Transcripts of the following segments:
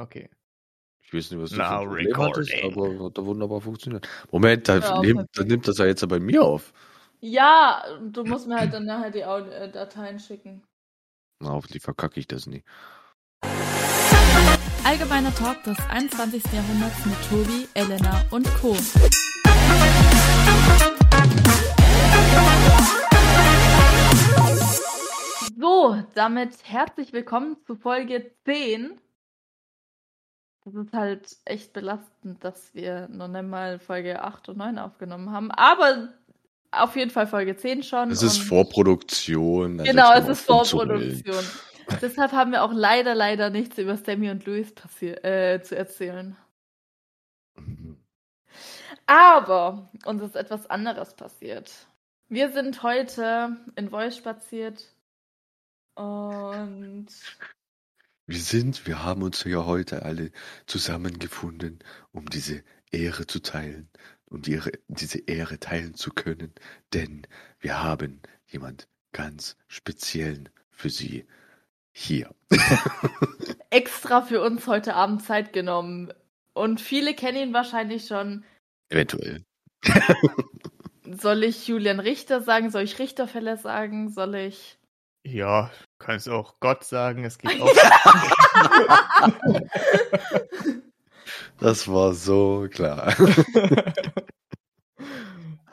Okay. Ich weiß nicht, was du Now für ein Problem hattest, recording. aber hat da wunderbar funktioniert. Moment, da, Ja, perfekt. da nimmt das ja jetzt bei mir auf. Ja, du musst mir halt dann nachher die äh, Dateien schicken. Na, hoffentlich verkacke ich das nie. Allgemeiner Talk des 21. Jahrhunderts mit Tobi, Elena und Co. So, damit herzlich willkommen zu Folge 10. Das ist halt echt belastend, dass wir noch nicht mal Folge 8 und 9 aufgenommen haben. Aber auf jeden Fall Folge 10 schon. Es ist Vorproduktion. da Genau, es ist. Vorproduktion. Deshalb haben wir auch leider, leider nichts über Sammy und Louis äh, zu erzählen. Aber uns ist etwas anderes passiert. Wir sind heute in Voice spaziert und Wir sind, wir haben uns ja heute alle zusammengefunden, um diese Ehre zu teilen und ihre, diese Ehre teilen zu können, denn wir haben jemand ganz speziellen für Sie hier. extra für uns heute Abend Zeit genommen. Und viele kennen ihn wahrscheinlich schon. Eventuell. Soll ich Julian Richter sagen? Soll ich Richterfälle sagen? Soll ich. Ja, kannst auch Gott sagen, es geht auch. Das war so klar.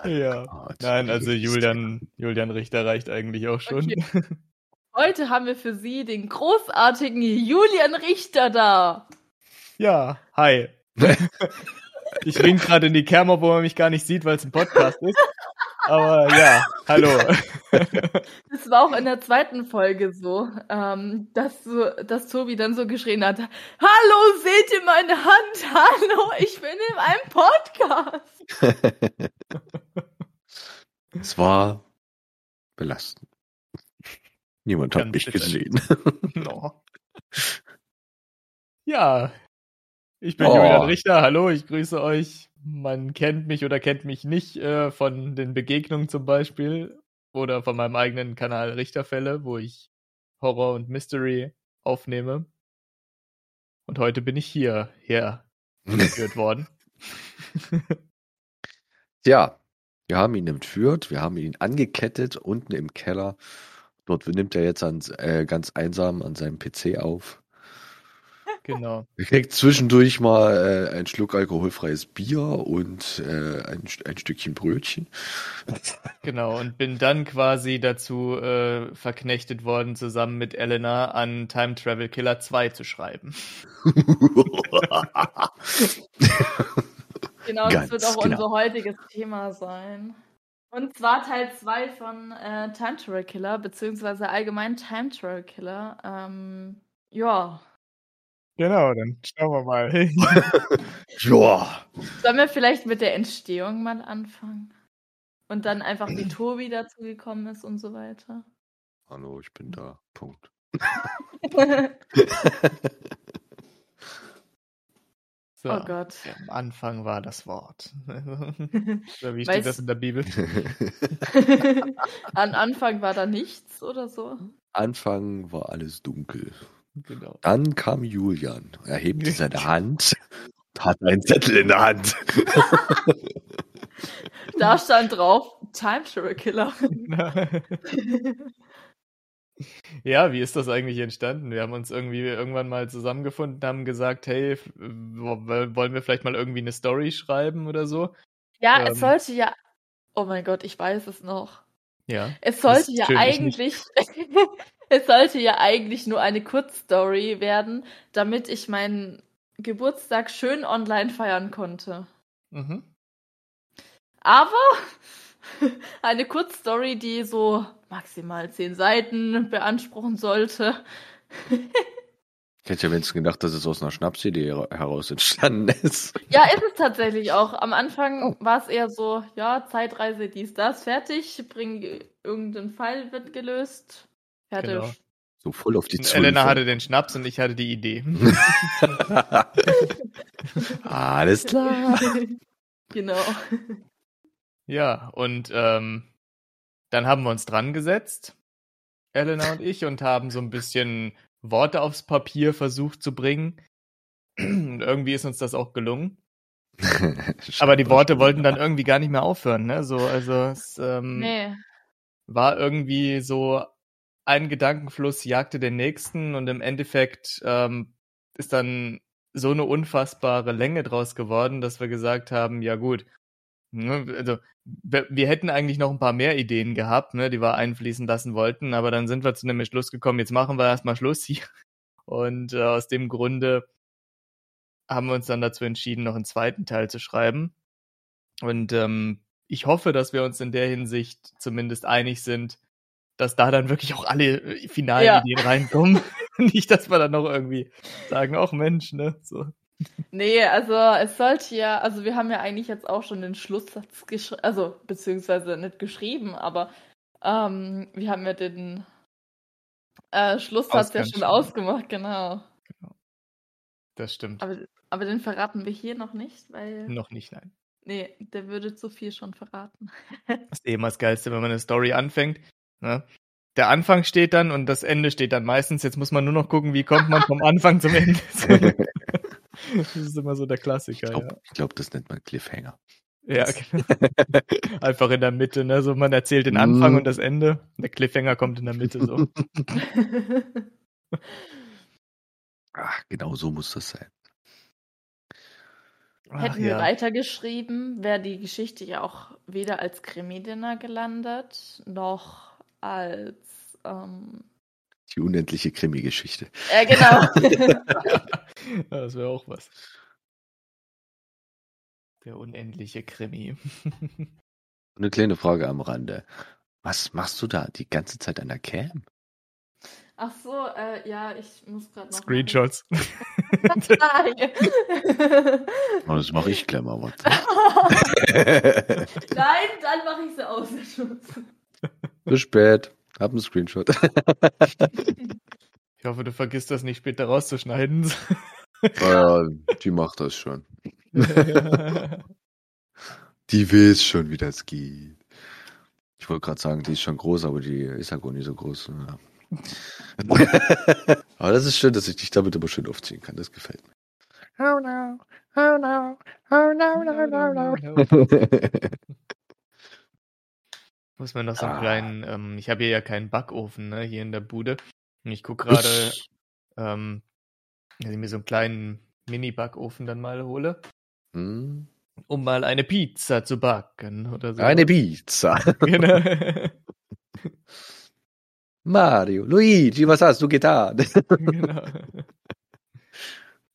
ja. Gott, Nein, also. Julian, Julian Richter reicht eigentlich auch schon. Okay. Heute haben wir für Sie den großartigen Julian Richter da. Ja, hi. Ich wink gerade in die Kamera, wo man mich gar nicht sieht, weil es ein Podcast ist. Aber ja, hallo. Das war auch in der zweiten Folge so, ähm, dass, so, dass Tobi dann so geschrien hat: Hallo, seht ihr meine Hand? Hallo, ich bin in einem Podcast. Es war belastend. Niemand hat Ganz mich bitter. gesehen. No. Ja, ich bin Oh. Julian Richter. Hallo, ich grüße euch. Man kennt mich oder kennt mich nicht äh, von den Begegnungen zum Beispiel oder von meinem eigenen Kanal Richterfälle, wo ich Horror und Mystery aufnehme. Und heute bin ich hier hergeführt worden. Ja, wir haben ihn entführt, wir haben ihn angekettet unten im Keller. Dort nimmt er jetzt an, äh, ganz einsam an seinem PC auf. Genau. Er kriegt zwischendurch mal äh, ein Schluck alkoholfreies Bier und äh, ein, ein Stückchen Brötchen. Genau, und bin dann quasi dazu äh, verknechtet worden, zusammen mit Elena an Time Travel Killer 2 zu schreiben. Genau, Ganz das wird auch genau. unser heutiges Thema sein. Und zwar Teil 2 von äh, Time Travel Killer, beziehungsweise allgemein Time Travel Killer. Ähm, ja. Genau, dann schauen wir mal. ja. Sollen wir vielleicht mit der Entstehung mal anfangen? Und dann einfach, wie Tobi dazu gekommen ist und so weiter. Hallo, ich bin da. Punkt. So, Oh Gott. Am Anfang war das Wort. Oder wie steht Weißt- das in der Bibel? An Anfang war da nichts oder so. Anfang war alles dunkel. Genau. Dann kam Julian. Er hebte seine Hand und hatte einen Zettel in der Hand. Da stand drauf, Time Travel Killer. ja, wie ist das eigentlich entstanden? Wir haben uns irgendwie irgendwann mal zusammengefunden, haben gesagt, hey, wollen wir vielleicht mal irgendwie eine Story schreiben oder so? Ja, Ähm. es sollte ja. Oh mein Gott, ich weiß es noch. Ja. Es sollte ja eigentlich. es sollte ja eigentlich nur eine Kurzstory werden, damit ich meinen Geburtstag schön online feiern konnte. Mhm. Aber eine Kurzstory, die so maximal zehn Seiten beanspruchen sollte. Ich hätte ja wenigstens gedacht, dass es aus einer Schnapsidee her- heraus entstanden ist. Ja, ist es tatsächlich auch. Am Anfang Oh. war es eher so, ja, Zeitreise, dies, das, fertig, bring irgendein Fall wird gelöst. Fertig. Genau. So voll auf die Und Zunge. Elena hatte den Schnaps und ich hatte die Idee. Alles klar. genau. Ja, und ähm, dann haben wir uns dran gesetzt, Elena und ich, und haben so ein bisschen Worte aufs Papier versucht zu bringen. irgendwie ist uns das auch gelungen. Aber die Worte wollten dann irgendwie gar nicht mehr aufhören, ne? So, also es ähm, Nee. war irgendwie so ein Gedankenfluss jagte den nächsten und im Endeffekt ähm, ist dann so eine unfassbare Länge draus geworden, dass wir gesagt haben, ja gut, ne, also wir, wir hätten eigentlich noch ein paar mehr Ideen gehabt, ne, die wir einfließen lassen wollten, aber dann sind wir zu einem Schluss gekommen, jetzt machen wir erstmal Schluss hier. Und äh, aus dem Grunde haben wir uns dann dazu entschieden, noch einen zweiten Teil zu schreiben. Und ähm, ich hoffe, dass wir uns in der Hinsicht zumindest einig sind, dass da dann wirklich auch alle äh, finalen Ja. Ideen reinkommen. Nicht, dass wir dann noch irgendwie sagen, ach Mensch, ne? So. Nee, also es sollte ja, also wir haben ja eigentlich jetzt auch schon den Schlusssatz geschrieben, also beziehungsweise nicht geschrieben, aber ähm, wir haben ja den äh, Schlusssatz ja schon ausgemacht, genau. Das stimmt. Aber, aber den verraten wir hier noch nicht, weil, Noch nicht, nein. nee, der würde zu viel schon verraten. Das ist eh immer das Geilste, wenn man eine Story anfängt. Ne? Der Anfang steht dann und das Ende steht dann meistens. Jetzt muss man nur noch gucken, wie kommt man vom Anfang zum Ende. das ist immer so der Ich Klassiker. glaube, glaub, das nennt man Cliffhanger. Ja, ja genau. Einfach in der Mitte. Ne? So, man erzählt den Anfang Mhm. und das Ende. Der Cliffhanger kommt in der Mitte so. Ach, genau so muss das sein. Ach, Hätten wir ja. weitergeschrieben, wäre die Geschichte ja auch weder als Krimi-Dinner gelandet, noch als. Ähm, Die unendliche Krimi-Geschichte. ja, genau. Das wäre auch was. Der unendliche Krimi. Eine kleine Frage am Rande. Was machst du da die ganze Zeit an der Cam? Ach so, äh, ja, ich muss gerade noch. Screenshots. Nein, Oh, das mache ich gleich mal was. dann mache ich sie aus. Bis spät. Hab einen Screenshot. Ich hoffe, du vergisst das nicht später rauszuschneiden. Ja, die macht das schon. Die weiß schon, wie das geht. Ich wollte gerade sagen, die ist schon groß, aber die ist ja gar nicht so groß. Ja. aber das ist schön, dass ich dich damit immer schön aufziehen kann. Das gefällt mir. Oh no, oh no, oh no, no, no, no. Muss man noch so einen Ah. kleinen, ähm, ich habe hier ja keinen Backofen, ne, hier in der Bude. Und ich gucke gerade, ähm, dass ich mir so einen kleinen Mini-Backofen dann mal hole, Hm? um mal eine Pizza zu backen oder so. Eine Pizza. Genau. Mario, Luigi, was hast du getan? genau.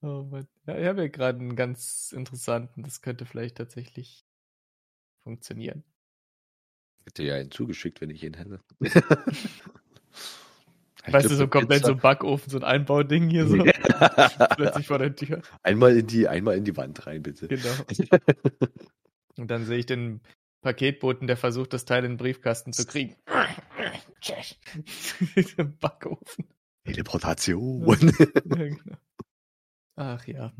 Oh Mann. Ja, ich habe ja gerade einen ganz interessanten, das könnte vielleicht tatsächlich funktionieren. Hätte ja einen zugeschickt, wenn ich ihn hätte. weißt du, so komplett so ein Backofen, so ein Einbauding hier so, plötzlich vor der Tür. einmal in die, einmal in die Wand rein, bitte. Genau. Und dann sehe ich den Paketboten, der versucht, das Teil in den Briefkasten zu kriegen. Backofen. Teleportation. Ja, genau. Ach ja.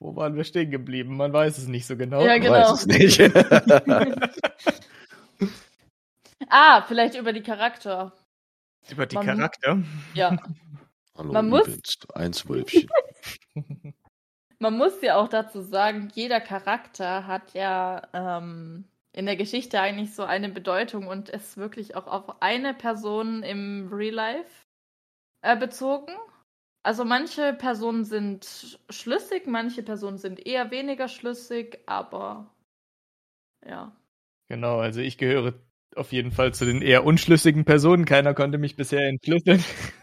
Wo waren wir stehen geblieben? Man weiß es nicht so genau. Ja, genau. Weiß es nicht. ah, vielleicht über die Charakter. Über die Man- Charakter. Ja. Hallo, Man muss-. Eins Wölfchen. Man muss ja auch dazu sagen, jeder Charakter hat ja ähm, in der Geschichte eigentlich so eine Bedeutung und ist wirklich auch auf eine Person im Real Life äh, bezogen. Also manche Personen sind schlüssig, manche Personen sind eher weniger schlüssig, aber ja. Genau, also ich gehöre auf jeden Fall zu den eher unschlüssigen Personen. Keiner konnte mich bisher entschlüsseln.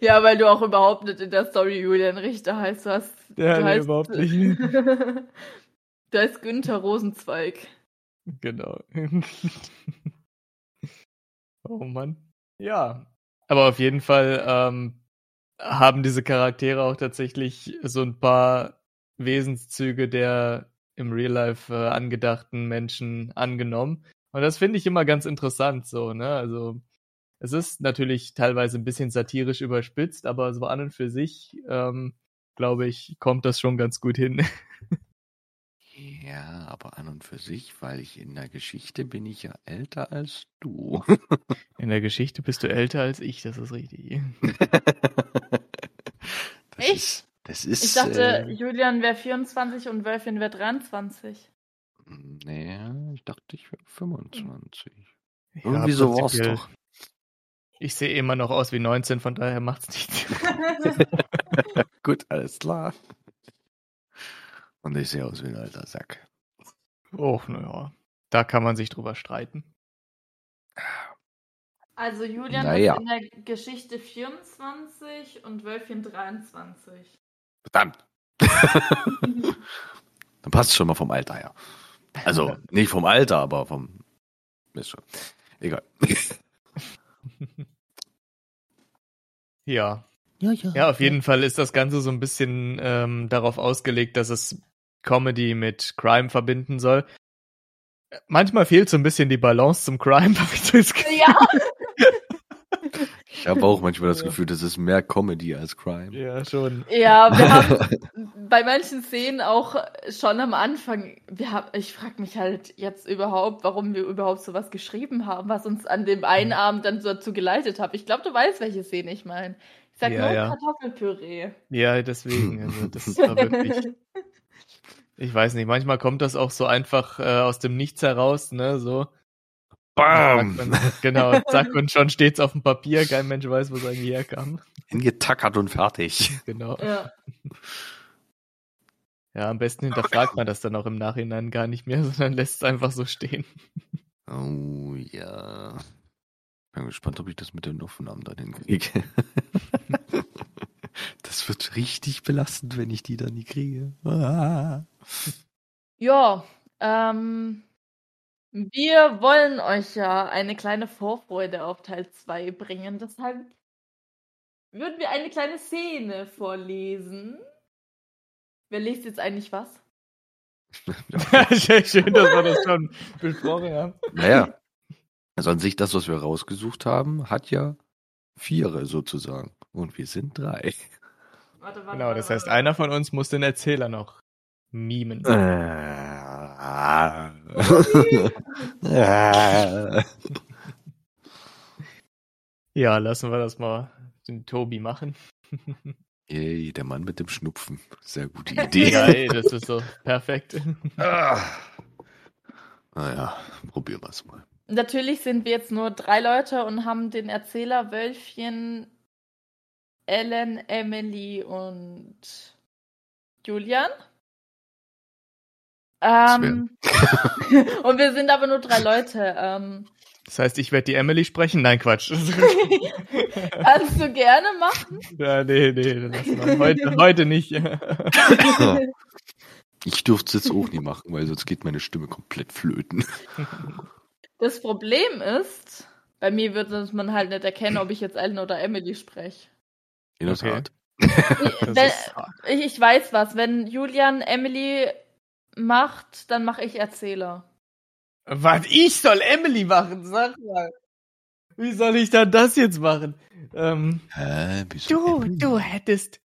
Ja, weil du auch überhaupt nicht in der Story Julian Richter heißt. Du, hast, Ja, du nee, heißt, überhaupt nicht. du heißt Günther Rosenzweig. Genau. oh Mann. Ja. Aber auf jeden Fall ähm, haben diese Charaktere auch tatsächlich so ein paar Wesenszüge der im Real Life äh, angedachten Menschen angenommen. Und das finde ich immer ganz interessant so, ne? Also es ist natürlich teilweise ein bisschen satirisch überspitzt, aber so an und für sich, ähm, glaube ich, kommt das schon ganz gut hin. Ja, aber an und für sich, weil ich in der Geschichte bin ich ja älter als du. In der Geschichte bist du älter als ich, das ist richtig. Das Echt? ist, das ist. Ich dachte, äh, Julian wäre 24 und Wölfchen wäre 23. nee, ich dachte, ich wäre 25. Ja, Irgendwie so war's doch. Ich sehe immer noch aus wie 19, von daher macht's nichts. Gut, alles klar. Und ich sehe aus wie ein alter Sack. Oh, naja. Da kann man sich drüber streiten. Also Julian Naja. ist in der Geschichte 24 und Wölfchen 23. Verdammt. Dann passt es schon mal vom Alter her. Also, nicht vom Alter, aber vom. Ist schon. Egal. Ja. Ja, ja. Ja, auf jeden Fall ist das Ganze so ein bisschen ähm, darauf ausgelegt, dass es Comedy mit Crime verbinden soll. Manchmal fehlt so ein bisschen die Balance zum Crime, habe ich so das Gefühl. Ja, Ich habe auch manchmal das. Gefühl, das ist mehr Comedy als Crime. Ja, schon. ja, wir haben bei manchen Szenen auch schon am Anfang, wir haben, ich frage mich halt jetzt überhaupt, warum wir überhaupt sowas geschrieben haben, was uns an dem einen Hm. Abend dann so dazu geleitet hat. Ich glaube, du weißt, welche Szene ich meine. Ich sag Ja, nur ja. Kartoffelpüree. Ja, deswegen. Also das war wirklich. Ich weiß nicht, manchmal kommt das auch so einfach äh, aus dem Nichts heraus, ne? So. Bam! Sagt man, genau, zack, und schon steht's auf dem Papier, kein Mensch weiß, wo es eigentlich herkam. Hingetackert und fertig. Genau. ja. Ja, am besten hinterfragt man das dann auch im Nachhinein gar nicht mehr, sondern lässt es einfach so stehen. Oh ja. Bin gespannt, ob ich das mit den Aufnahmen dann hinkriege. Das wird richtig belastend, wenn ich die dann nie kriege. Ah. Ja, ähm, wir wollen euch ja eine kleine Vorfreude auf Teil 2 bringen. Deshalb würden wir eine kleine Szene vorlesen. Wer liest jetzt eigentlich was? Schön, dass wir das schon besprochen haben. Naja, also an sich das, was wir rausgesucht haben, hat ja Viere sozusagen. Und wir sind drei. Warte, warte, Genau, das warte, heißt, warte. einer von uns muss den Erzähler noch mimen. Ah. Ja, lassen wir das mal den Tobi machen. Yay, der Mann mit dem Schnupfen. Sehr gute Idee. Geil, das ist so perfekt. Ah. Naja, probieren wir es mal. Natürlich sind wir jetzt nur drei Leute und haben den Erzähler Wölfchen, Ellen, Emily und Julian. Ähm, und wir sind aber nur drei Leute. Ähm, Das heißt, ich werde die Emily sprechen? Nein, Quatsch. kannst du gerne machen? ja, nee, nee, lass mal. Heute, heute nicht. Ich dürfte es jetzt auch nie machen, weil sonst geht meine Stimme komplett flöten. Das Problem ist, bei mir wird man halt nicht erkennen, ob ich jetzt Ellen oder Emily spreche. In der Okay. Tat. Wenn, ich, ich weiß was. Wenn Julian Emily macht, dann mache ich Erzähler. Was, ich soll Emily machen? Sag mal. Wie soll ich dann das jetzt machen? Ähm, Hä, du, Emily? du hättest,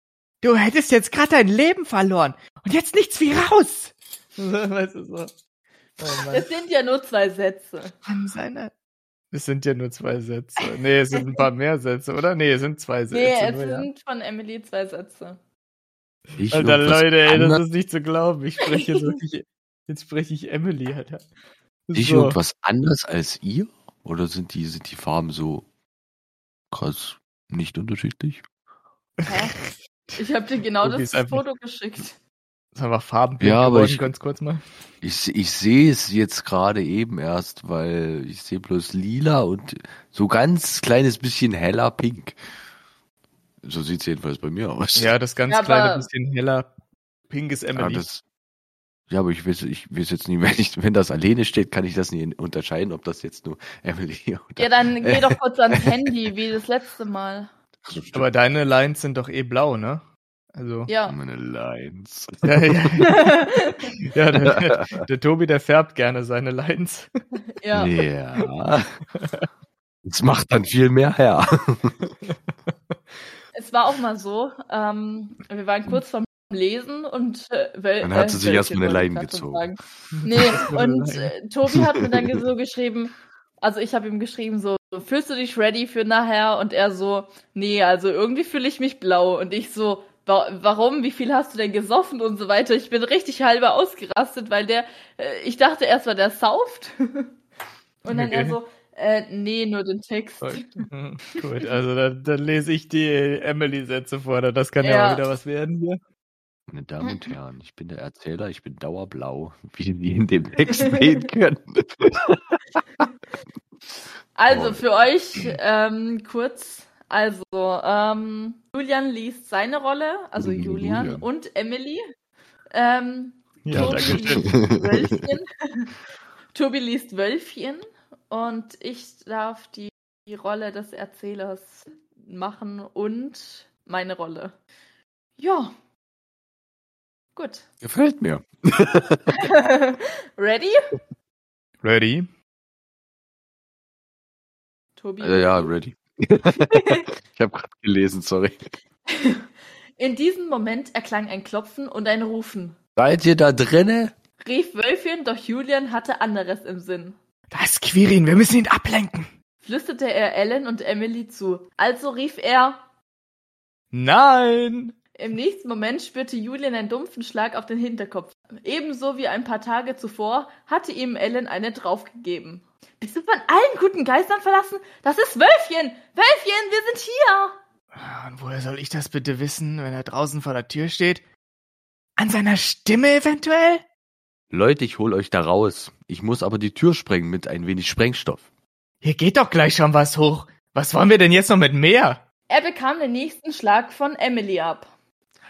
du hättest jetzt gerade dein Leben verloren und jetzt nichts wie raus. weißt du so. Oh. Es sind ja nur zwei Sätze. An seiner. Es sind ja nur zwei Sätze. Nee, es sind ein paar mehr Sätze, oder? Nee, es sind zwei Sätze. Nee, es nur, ja. sind von Emily zwei Sätze. Ich Alter, Leute, ey, das ist nicht zu glauben. Ich spreche jetzt wirklich, jetzt spreche ich Emily, Alter. Ich So. irgendwas anders als ihr? Oder sind die, sind die Farben so krass nicht unterschiedlich? Hä? Ich habe dir genau Tobi das Foto geschickt. Das ist einfach Farben Ja, aber geworden, ich- ganz kurz mal. Ich, ich sehe es jetzt gerade eben erst, weil ich sehe bloß lila und so ganz kleines bisschen heller pink. So sieht es jedenfalls bei mir aus. Ja, das ganz Ja, kleine bisschen heller pink ist Ja, Emily. das, ja, aber ich weiß, ich weiß jetzt nicht, wenn, ich, wenn das alleine steht, kann ich das nicht unterscheiden, ob das jetzt nur Emily oder. Ja, dann geh doch kurz ans Handy, wie das letzte Mal. Aber deine Lines sind doch eh blau, ne? Also. Ja. Meine Lines. Ja, ja. ja der, der, Tobi, der färbt gerne seine Lines. ja. Ja. Das macht dann viel mehr her. Es war auch mal so, ähm, wir waren kurz vorm Lesen und äh, Wel Dann hat sie äh, sich erst Wölkchen mal eine Leine gezogen. Nee, und äh, Tobi hat mir dann so geschrieben, also ich habe ihm geschrieben so, fühlst du dich ready für nachher? Und er so, nee, also irgendwie fühle ich mich blau. Und ich so, warum, wie viel hast du denn gesoffen und so weiter. Ich bin richtig halber ausgerastet, weil der, äh, ich dachte erst mal, der sauft. und dann er Okay. so, äh, nee, nur den Text. Hm, Gut, also dann, dann lese ich die Emily-Sätze vor. Das kann ja. Ja. auch wieder was werden hier. Meine Damen und Herren, ich bin der Erzähler, ich bin dauerblau, wie Sie in dem Text sehen können. Also für euch ähm, kurz, also ähm, Julian liest seine Rolle, also Mhm, Julian, Julian. und Emily. Ähm, Ja, Tobi danke schön. liest Wölfchen. Tobi liest Wölfchen und ich darf die, die Rolle des Erzählers machen und meine Rolle. Ja. Gut. Gefällt mir. Ready? Ready? Tobi. Äh, ja, ready. ich habe gerade gelesen, sorry. In diesem Moment erklang ein Klopfen und ein Rufen. Seid ihr da drinne? rief Wölfchen, doch Julian hatte anderes im Sinn. Da ist Quirin, wir müssen ihn ablenken. Flüsterte er Ellen und Emily zu. Also rief er. Nein! Im nächsten Moment spürte Julian einen dumpfen Schlag auf den Hinterkopf. Ebenso wie ein paar Tage zuvor hatte ihm Ellen eine draufgegeben. Bist du von allen guten Geistern verlassen? Das ist Wölfchen! Wölfchen, wir sind hier! Ah, Und woher soll ich das bitte wissen, wenn er draußen vor der Tür steht? An seiner Stimme eventuell? Leute, ich hol euch da raus. Ich muss aber die Tür sprengen mit ein wenig Sprengstoff. Hier geht doch gleich schon was hoch. Was wollen wir denn jetzt noch mit mehr? Er bekam den nächsten Schlag von Emily ab.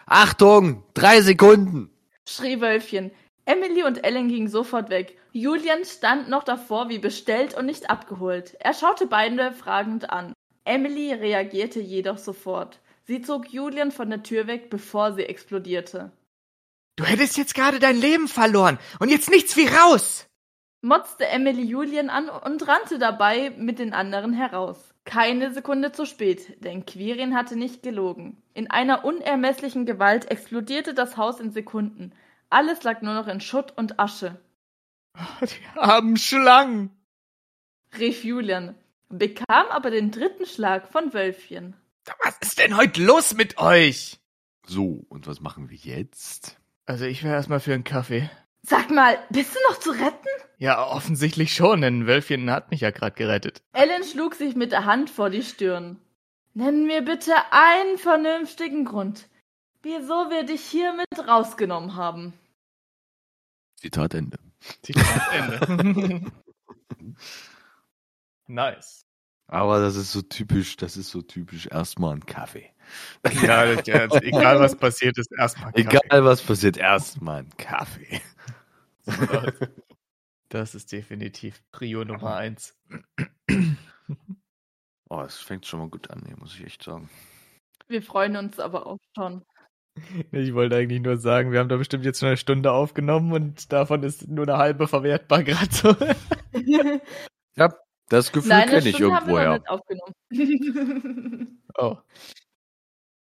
Achtung! Drei Sekunden! schrie Wölfchen. Emily und Ellen gingen sofort weg. Julian stand noch davor wie bestellt und nicht abgeholt. Er schaute beide fragend an. Emily reagierte jedoch sofort. Sie zog Julian von der Tür weg, bevor sie explodierte. Du hättest jetzt gerade dein Leben verloren und jetzt nichts wie raus. Motzte Emily Julian an und rannte dabei mit den anderen heraus. Keine Sekunde zu spät, denn Quirin hatte nicht gelogen. In einer unermesslichen Gewalt explodierte das Haus in Sekunden. Alles lag nur noch in Schutt und Asche. Die armen Schlangen. rief Julian, bekam aber den dritten Schlag von Wölfchen. Was ist denn heute los mit euch? So, und was machen wir jetzt? Also ich wäre erstmal für einen Kaffee. Sag mal, bist du noch zu retten? Ja, offensichtlich schon, denn Wölfchen hat mich ja gerade gerettet. Ellen schlug sich mit der Hand vor die Stirn. Nenn mir bitte einen vernünftigen Grund, wieso wir dich hier mit rausgenommen haben. Zitat Ende. Zitat Ende. nice. Aber das ist so typisch, das ist so typisch erstmal ein Kaffee. Ja, ja, egal was passiert ist, erstmal Kaffee. Egal was passiert, erstmal ein Kaffee. Das ist definitiv Prio Nummer eins. Oh, es fängt schon mal gut an, hier, muss ich echt sagen. Wir freuen uns aber auch schon. Ich wollte eigentlich nur sagen, wir haben da bestimmt jetzt schon eine Stunde aufgenommen und davon ist nur eine halbe verwertbar gerade so. Ja, das Gefühl kenne ich Stunde haben wir irgendwoher. noch nicht aufgenommen. Oh.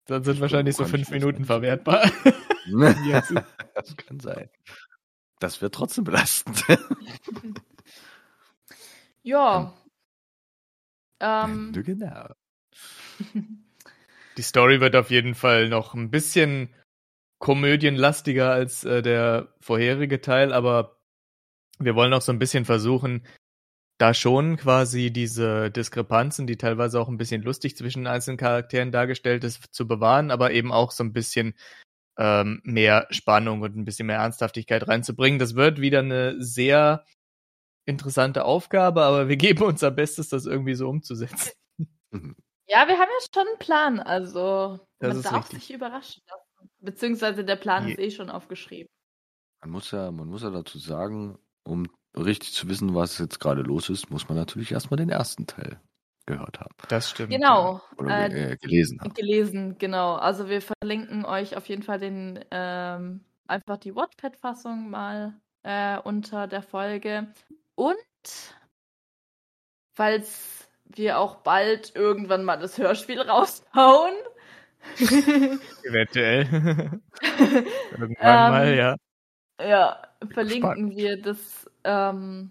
Dann sind wahrscheinlich so fünf Minuten verwertbar. Das kann sein. Das wird trotzdem belastend. ja. Ähm, genau. Die Story wird auf jeden Fall noch ein bisschen komödienlastiger als äh, der vorherige Teil, aber wir wollen auch so ein bisschen versuchen, da schon quasi diese Diskrepanzen, die teilweise auch ein bisschen lustig zwischen einzelnen Charakteren dargestellt ist, zu bewahren, aber eben auch so ein bisschen ähm, mehr Spannung und ein bisschen mehr Ernsthaftigkeit reinzubringen. Das wird wieder eine sehr interessante Aufgabe, aber wir geben unser Bestes, das irgendwie so umzusetzen. Ja, wir haben ja schon einen Plan, also Das man ist darf richtig. sich überraschen lassen. Beziehungsweise der Plan Je- ist eh schon aufgeschrieben. Man muss ja, man muss ja dazu sagen, um richtig zu wissen, was jetzt gerade los ist, muss man natürlich erstmal den ersten Teil gehört haben. Das stimmt. Genau. Oder Äh, äh, gelesen haben. Gelesen, genau. Also wir verlinken euch auf jeden Fall den ähm, einfach die Wattpad-Fassung mal äh, unter der Folge. Und falls wir auch bald irgendwann mal das Hörspiel raushauen. Eventuell. Irgendwann Ähm, mal, ja. ja, verlinken Spannend. wir das ähm,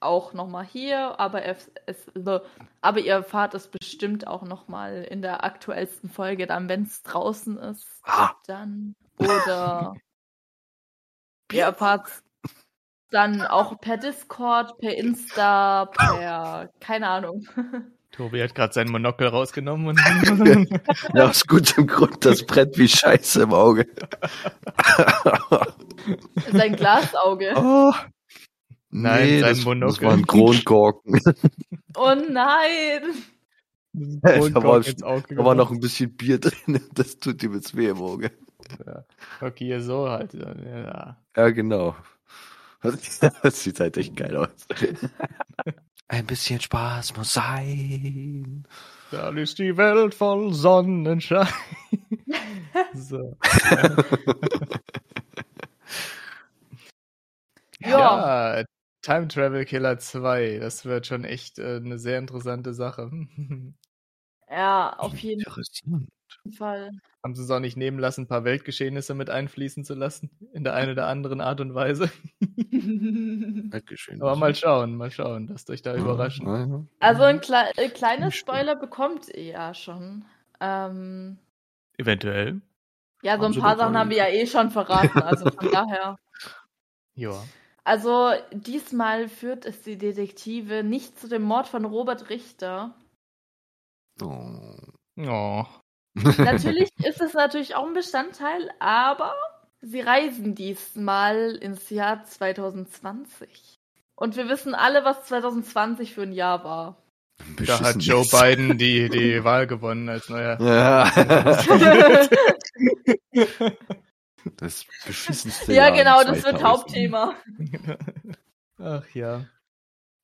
auch nochmal hier, aber es, es, aber ihr erfahrt es bestimmt auch nochmal in der aktuellsten Folge, dann wenn es draußen ist, Ah. dann oder ihr erfahrt dann auch per Discord, per Insta, per keine Ahnung. Tobi hat gerade seinen Monokel rausgenommen und Ja, aus gutem Grund, das brennt wie Scheiße im Auge. Sein Glasauge. oh. Nein, nee, sein das, das Monokel. war ein Kronkorken. Oh nein! da war, da war noch ein bisschen Bier drin. Das tut ihm jetzt weh im Auge. Okay, hier so halt. Ja. Ja, genau. Das sieht halt echt geil aus. Ein bisschen Spaß muss sein. Dann ist die Welt voll Sonnenschein. so. Ja. Ja, Time Travel Killer 2. Das wird schon echt äh, eine sehr interessante Sache. Ja, auf jeden Interessant. Fall. Haben sie es auch nicht nehmen lassen, ein paar Weltgeschehnisse mit einfließen zu lassen. In der einen oder anderen Art und Weise. Aber mal schauen, mal schauen. Lasst euch da Ja, überraschen. ja, ja. Also ein kle äh, kleines Spoiler bekommt ihr ja schon. Ähm, Eventuell. ja, so Haben ein paar Sachen haben wir ja eh schon verraten, also von daher. Ja. Also diesmal führt es die Detektive nicht zu dem Mord von Robert Richter. Oh. Oh. Natürlich ist es natürlich auch ein Bestandteil, aber sie reisen diesmal ins Jahr 2020. Und wir wissen alle, was 2020 für ein Jahr war. Da hat Joe. Biden die, die Wahl gewonnen als neuer. Ja. Das beschissenste ja, Jahr genau, das wird 2000. Hauptthema. Ach ja.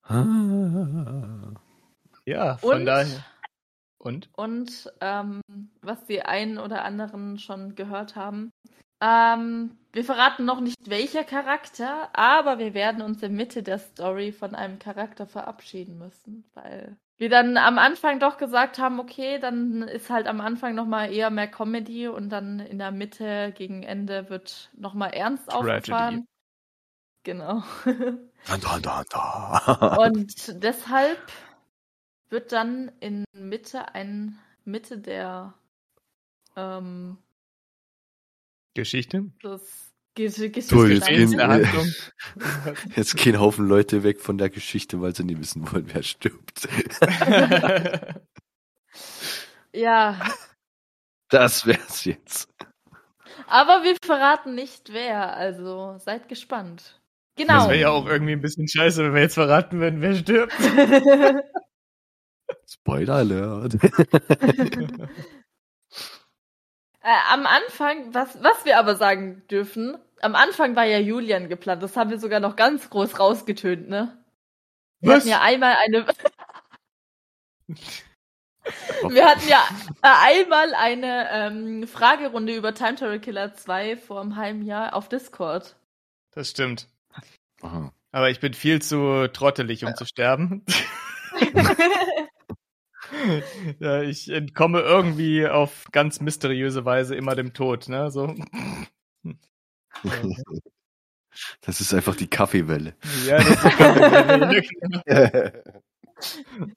Ah. Ja, von Und, daher. Und? und ähm, was die einen oder anderen schon gehört haben. Ähm, wir verraten noch nicht welcher Charakter, aber wir werden uns in Mitte der Story von einem Charakter verabschieden müssen, weil wir dann am Anfang doch gesagt haben, okay, dann ist halt am Anfang nochmal eher mehr Comedy und dann in der Mitte gegen Ende wird nochmal ernst Tragedy. aufgefahren. Genau. Da, da, da, da. Und deshalb wird dann in Mitte ein Mitte der ähm, Geschichte? Ge Geschichte So, jetzt gehen, der Handlung. jetzt gehen Haufen Leute weg von der Geschichte, weil sie nie wissen wollen, wer stirbt. Ja, Das wär's jetzt. aber wir verraten nicht wer, also seid gespannt. Genau. Das wäre ja auch irgendwie ein bisschen scheiße, wenn wir jetzt verraten würden, wer stirbt. Spoiler Alert. Äh, am Anfang, was, was wir aber sagen dürfen, am Anfang war ja Julian geplant. Das haben wir sogar noch ganz groß rausgetönt, ne? Wir Was? hatten ja einmal eine. wir hatten ja äh, einmal eine ähm, Fragerunde über Time Travel Killer 2 vor einem halben Jahr auf Discord. Das stimmt. Aha. Aber ich bin viel zu trottelig, um zu sterben. ja, ich entkomme irgendwie auf ganz mysteriöse Weise immer dem Tod, ne? So. Das ist einfach die Kaffeewelle. Ja, das ist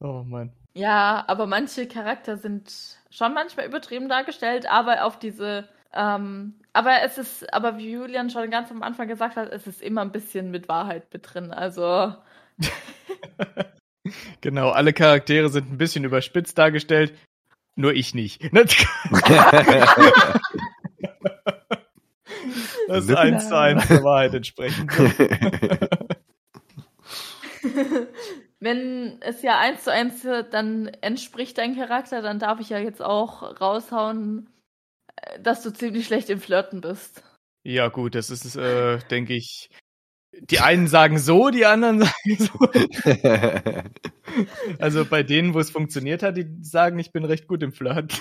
Oh Mann. Ja, aber manche Charakter sind schon manchmal übertrieben dargestellt, aber auf diese, ähm, aber es ist, aber wie Julian schon ganz am Anfang gesagt hat, es ist immer ein bisschen mit Wahrheit mit drin. Also, Genau, alle Charaktere sind ein bisschen überspitzt dargestellt, nur ich nicht. Das ist eins zu eins der Wahrheit entsprechend. wenn es ja eins zu eins dann entspricht dein Charakter, dann darf ich ja jetzt auch raushauen, äh, dass du ziemlich schlecht im Flirten bist. Ja, gut, das ist, äh, denke ich. Die einen sagen so, die anderen sagen so. Also bei denen, wo es funktioniert hat, die sagen, ich bin recht gut im Flirt.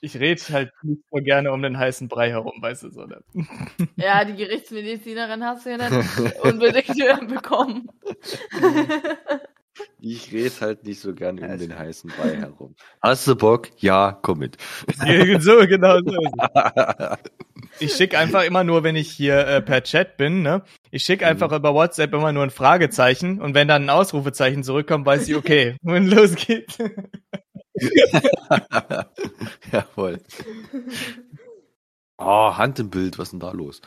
Ich rede halt nicht so gerne um den heißen Brei herum, weißt du so. Ne? Ja, die Gerichtsmedizinerin hast du ja nicht unbedingt bekommen. Ich rede halt nicht so gern um den heißen Brei herum. Hast du Bock? Ja, komm mit. so, genau so. Ich schicke einfach immer nur, wenn ich hier äh, per Chat bin, ne? Ich schicke einfach über WhatsApp immer nur ein Fragezeichen und wenn dann ein Ausrufezeichen zurückkommt, weiß ich, okay, und los geht's. Jawohl. Oh, Hand im Bild, was ist denn da los?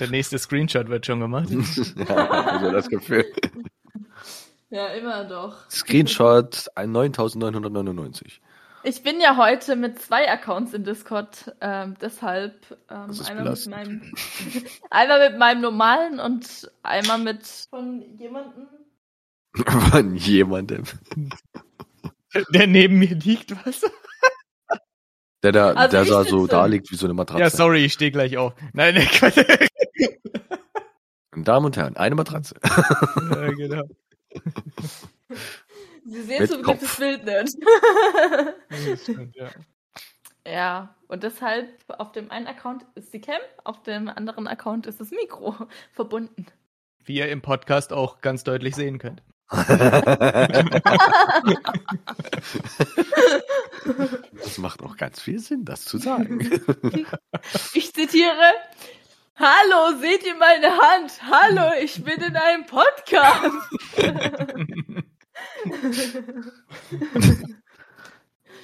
Der nächste Screenshot wird schon gemacht. ja, also das Gefühl. Ja, immer doch. Screenshot ein 9999. Ich bin ja heute mit zwei Accounts in Discord, ähm, deshalb ähm, einmal, mit meinem, einmal mit meinem normalen und einmal mit von jemandem. Von jemandem. Der neben mir liegt, was? Der da, Also der da so da liegt wie so eine Matratze. Ja, sorry, ich stehe gleich auf. Nein. Meine Damen und Herren, eine Matratze. ja, genau. Sie sehen zum Glück das Bild nicht. Das stimmt, ja. ja, und deshalb auf dem einen Account ist die Cam, auf dem anderen Account ist das Mikro verbunden. Wie ihr im Podcast auch ganz deutlich sehen könnt. Das macht auch ganz viel Sinn, das zu sagen. Ich zitiere. Hallo, seht ihr meine Hand? Hallo, ich bin in einem Podcast.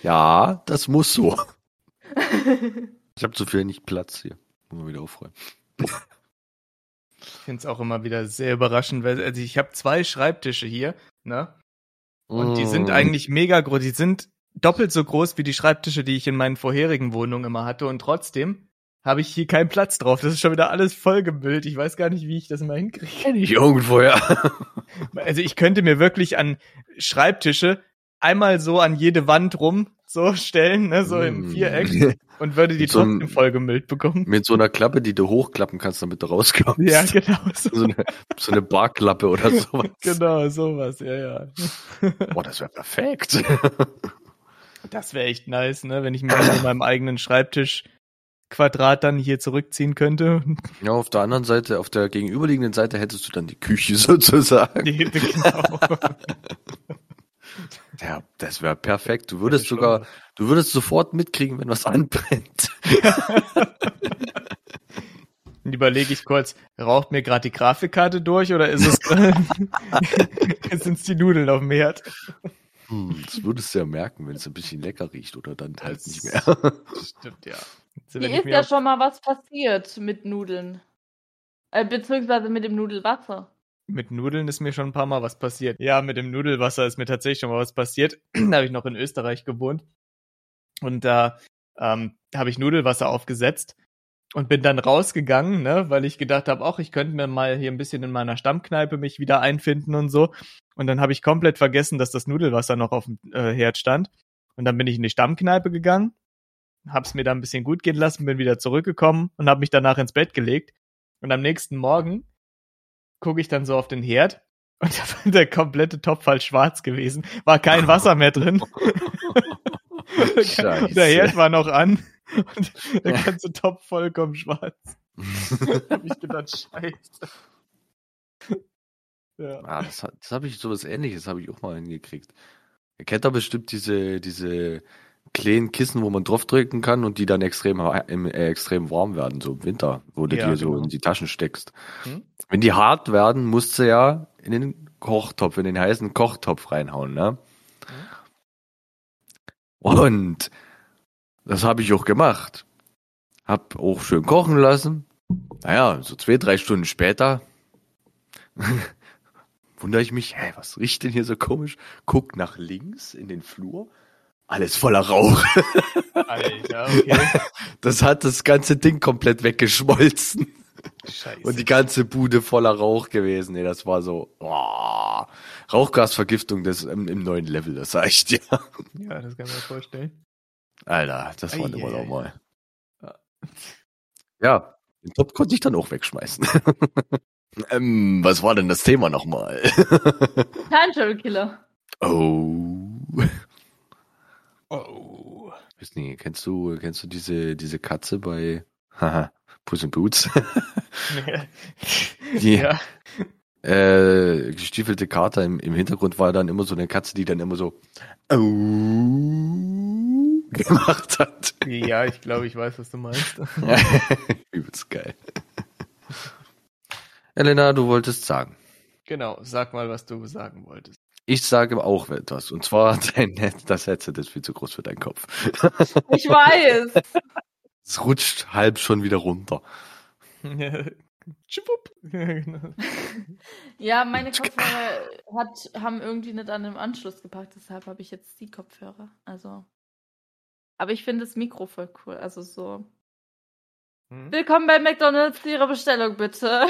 Ja, das muss so. Ich habe zu viel nicht Platz hier. Muss mal wieder aufräumen. Ich finde es auch immer wieder sehr überraschend, weil also ich habe zwei Schreibtische hier, ne? Und die Mm. sind eigentlich mega groß. Die sind doppelt so groß wie die Schreibtische, die ich in meinen vorherigen Wohnungen immer hatte. Und trotzdem habe ich hier keinen Platz drauf. Das ist schon wieder alles vollgemüllt. Ich weiß gar nicht, wie ich das mal hinkriege. Kenn ich irgendwoher. Also ich könnte mir wirklich an Schreibtische einmal so an jede Wand rum so stellen, ne, so im Mm. Viereck und würde die so trotzdem vollgemüllt bekommen. Mit so einer Klappe, die du hochklappen kannst, damit du rauskommst. Ja, genau so. So eine, so eine Barklappe oder sowas. Genau, sowas, ja, ja. Boah, das wäre perfekt. Das wäre echt nice, ne, wenn ich mir in meinem eigenen Schreibtisch Quadrat dann hier zurückziehen könnte. Ja, auf der anderen Seite, auf der gegenüberliegenden Seite hättest du dann die Küche sozusagen. Nee, genau. Ja, das wäre perfekt. Du würdest sogar, du würdest sofort mitkriegen, wenn was anbrennt. Und überlege ich kurz, raucht mir gerade die Grafikkarte durch oder ist es sind die Nudeln auf dem Herd? Hm, das würdest du ja merken, wenn es ein bisschen lecker riecht oder dann halt Das- nicht mehr. Stimmt, ja. Wenn Mir ist ja schon mal was passiert mit Nudeln. Äh, beziehungsweise mit dem Nudelwasser. Mit Nudeln ist mir schon ein paar Mal was passiert. Ja, mit dem Nudelwasser ist mir tatsächlich schon mal was passiert. da habe ich noch in Österreich gewohnt. Und da ähm, habe ich Nudelwasser aufgesetzt und bin dann rausgegangen, ne, weil ich gedacht habe, auch ich könnte mir mal hier ein bisschen in meiner Stammkneipe mich wieder einfinden und so. Und dann habe ich komplett vergessen, dass das Nudelwasser noch auf dem äh, Herd stand. Und dann bin ich in die Stammkneipe gegangen, hab's mir da ein bisschen gut gehen lassen, bin wieder zurückgekommen und habe mich danach ins Bett gelegt. Und am nächsten Morgen gucke ich dann so auf den Herd und da war der komplette Topf halt schwarz gewesen. War kein Wasser mehr drin. Scheiße. Der Herd war noch an und der ganze Topf vollkommen schwarz. Da hab ich gedacht, scheiße. Ja. Ah, das, das habe ich, sowas ähnliches habe ich auch mal hingekriegt. Ihr kennt doch bestimmt diese, diese kleinen Kissen, wo man draufdrücken kann und die dann extrem, im- äh, extrem warm werden, so im Winter, wo du Ja, dir so genau. in die Taschen steckst. Hm? Wenn die hart werden, musst du ja in den Kochtopf, in den heißen Kochtopf reinhauen, ne? Und das habe ich auch gemacht. Hab auch schön kochen lassen. Naja, so zwei, drei Stunden später wundere ich mich, hey, was riecht denn hier so komisch? Guck nach links in den Flur. Alles voller Rauch. Alter, okay. Das hat das ganze Ding komplett weggeschmolzen. Scheiße. Und die ganze Bude voller Rauch gewesen. Nee, das war so, oh, Rauchgasvergiftung das im, im neuen Level, das sag ich dir. ja, das kann ich mir vorstellen. Alter, das war immer ei, ei. normal. Ja. Ja, den Top konnte ich dann auch wegschmeißen. ähm, was war denn das Thema nochmal? Travel Killer. oh. Oh. Weiß nicht, kennst du, kennst du diese, diese Katze bei haha, Puss in Boots? Die, Ja. äh, gestiefelte Kater im, im Hintergrund war dann immer so eine Katze, die dann immer so oh, gemacht hat. Ja, ich glaube, ich weiß, was du meinst. Übelst geil. Elena, du wolltest sagen. Genau, sag mal, was du sagen wolltest. Ich sage auch etwas. Und zwar, dein Netz, das Headset ist viel zu groß für deinen Kopf. Ich weiß. Es rutscht halb schon wieder runter. Genau. Ja, meine Kopfhörer hat, haben irgendwie nicht an den Anschluss gepackt, deshalb habe ich jetzt die Kopfhörer. Also. Aber ich finde das Mikro voll cool. Also so. Hm? Willkommen bei McDonalds, Ihre Bestellung bitte.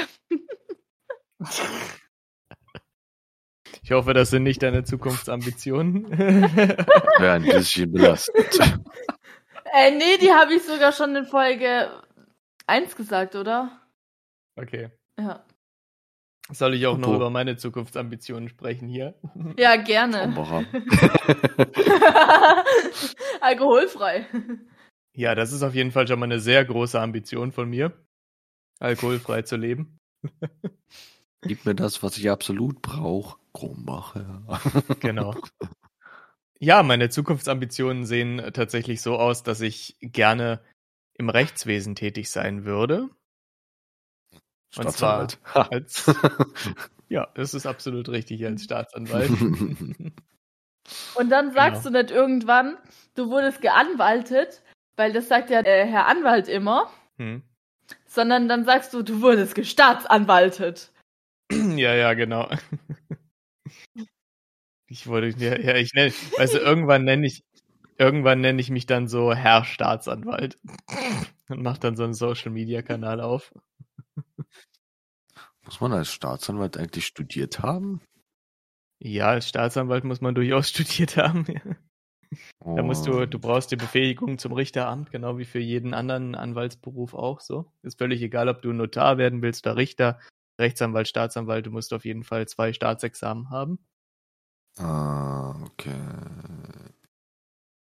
Ich hoffe, das sind nicht deine Zukunftsambitionen. Ja, ein bisschen belastend. Äh, nee, die habe ich sogar schon in Folge 1 gesagt, oder? okay. Ja. Soll ich auch noch Apropos. über meine Zukunftsambitionen sprechen hier? Ja, gerne. Alkoholfrei. Ja, das ist auf jeden Fall schon mal eine sehr große Ambition von mir, alkoholfrei zu leben. Gib mir das, was ich absolut brauche. Kronbacher. Genau. Ja, meine Zukunftsambitionen sehen äh, tatsächlich so aus, dass ich gerne im Rechtswesen tätig sein würde. Und zwar als, ja, das ist absolut richtig als Staatsanwalt. Und dann sagst Genau. du nicht irgendwann, du wurdest geanwaltet, weil das sagt ja äh, Herr Anwalt immer, Hm. sondern dann sagst du, du wurdest gestaatsanwaltet. Ja, ja, genau. Ich wurde, ja, ja ich nenne, also irgendwann nenne ich, irgendwann nenne ich mich dann so Herr Staatsanwalt und mach dann so einen Social Media Kanal auf. Muss man als Staatsanwalt eigentlich studiert haben? Ja, als Staatsanwalt muss man durchaus studiert haben. Da musst du, du brauchst die Befähigung zum Richteramt, genau wie für jeden anderen Anwaltsberuf auch so. Ist völlig egal, ob du Notar werden willst oder Richter, Rechtsanwalt, Staatsanwalt, du musst auf jeden Fall zwei Staatsexamen haben. Ah, okay.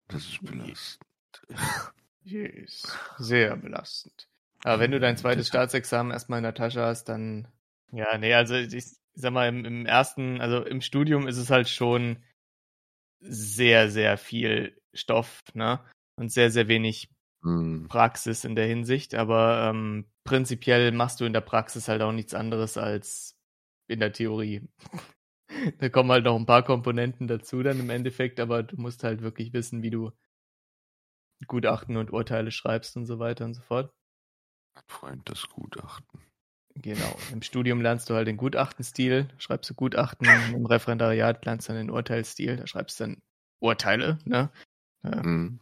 Das ist belastend. Yes. Sehr belastend. Aber wenn du dein zweites Staatsexamen erstmal in der Tasche hast, dann. Ja, nee, also ich sag mal, im, im ersten, also im Studium ist es halt schon sehr, sehr viel Stoff, ne? Und sehr, sehr wenig Hm. Praxis in der Hinsicht, aber ähm, prinzipiell machst du in der Praxis halt auch nichts anderes als in der Theorie. da kommen halt noch ein paar Komponenten dazu dann im Endeffekt, aber du musst halt wirklich wissen, wie du Gutachten und Urteile schreibst und so weiter und so fort. Freund, das Gutachten. Genau. Im Studium lernst du halt den Gutachtenstil, schreibst du Gutachten, im Referendariat lernst du dann den Urteilsstil, da schreibst du dann Urteile, ne? Äh, Hm.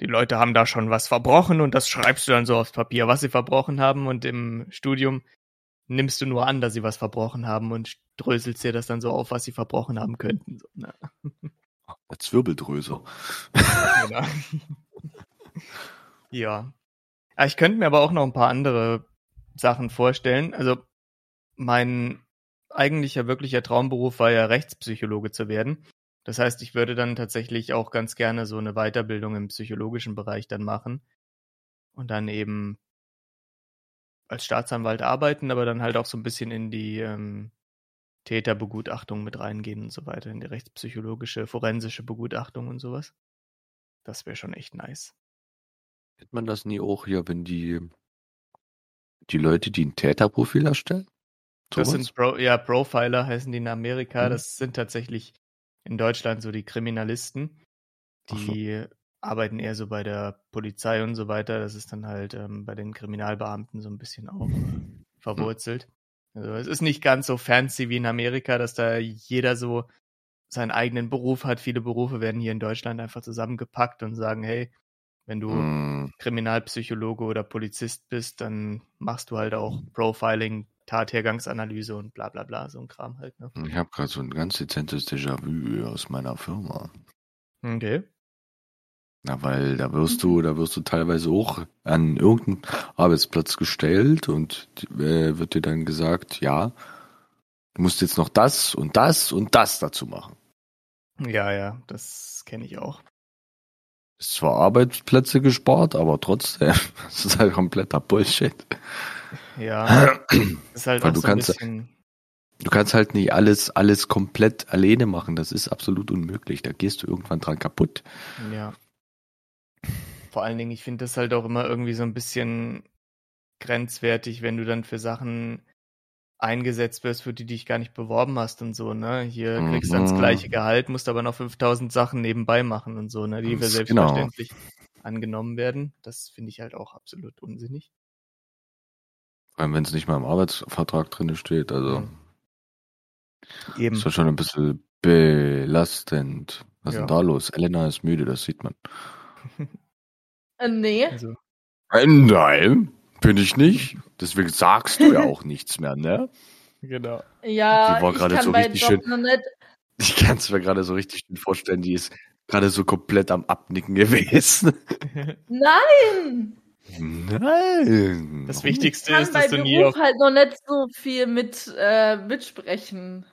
Die Leute haben da schon was verbrochen und das schreibst du dann so aufs Papier, was sie verbrochen haben und im Studium nimmst du nur an, dass sie was verbrochen haben und dröselst dir das dann so auf, was sie verbrochen haben könnten. So, ne? Als Wirbeldröser. Genau. ja. ja. Ich könnte mir aber auch noch ein paar andere Sachen vorstellen. Also mein eigentlicher wirklicher Traumberuf war ja Rechtspsychologe zu werden. Das heißt, ich würde dann tatsächlich auch ganz gerne so eine Weiterbildung im psychologischen Bereich dann machen und dann eben als Staatsanwalt arbeiten, aber dann halt auch so ein bisschen in die ähm, Täterbegutachtung mit reingehen und so weiter, in die rechtspsychologische, forensische Begutachtung und sowas. Das wäre schon echt nice. Kennt man das nie auch hier, wenn die, die Leute, die ein Täterprofil erstellen? Das Sowas? sind Pro, ja Profiler heißen die in Amerika. Mhm. Das sind tatsächlich in Deutschland so die Kriminalisten. Ach so. Die arbeiten eher so bei der Polizei und so weiter. Das ist dann halt ähm, bei den Kriminalbeamten so ein bisschen auch äh, verwurzelt. Also es ist nicht ganz so fancy wie in Amerika, dass da jeder so seinen eigenen Beruf hat. Viele Berufe werden hier in Deutschland einfach zusammengepackt und sagen, hey, wenn du Hm. Kriminalpsychologe oder Polizist bist, dann machst du halt auch Profiling, Tathergangsanalyse und bla bla bla, so ein Kram halt. Ne? Ich habe gerade so ein ganz dezentes Déjà-vu aus meiner Firma. Okay. Na, weil da wirst du, da wirst du teilweise auch an irgendeinen Arbeitsplatz gestellt und äh, wird dir dann gesagt, ja, du musst jetzt noch das und das und das dazu machen. Ja, ja, das kenne ich auch. Ist zwar Arbeitsplätze gespart, aber trotzdem, das ist halt kompletter Bullshit. Ja, ist halt Weil auch du so ein kannst- bisschen. Du kannst halt nicht alles, alles komplett alleine machen. Das ist absolut unmöglich. Da gehst du irgendwann dran kaputt. Ja. vor allen Dingen, ich finde das halt auch immer irgendwie so ein bisschen grenzwertig, wenn du dann für Sachen eingesetzt wirst, für die dich gar nicht beworben hast und so, ne? Hier kriegst du dann das Mhm. gleiche Gehalt, musst aber noch 5000 Sachen nebenbei machen und so, ne? Die wir Ganz selbstverständlich angenommen werden. Das finde ich halt auch absolut unsinnig. Vor allem, wenn es nicht mal im Arbeitsvertrag drin steht. Also, Mhm. Eben. ist ja schon ein bisschen belastend. Was ist Ja. denn da los? Elena ist müde, das sieht man. Äh, nee. Also, Äh, Nein, bin ich nicht. Deswegen sagst du ja auch nichts mehr, ne? genau. Ja, Die war ich gerade kann so richtig schön- noch nicht. Ich kann es mir gerade so richtig schön vorstellen, die ist gerade so komplett am Abnicken gewesen. Nein! Nein. Das Ich Wichtigste kann ist, dass du nie auf, halt noch nicht so viel mit äh, mitsprechen.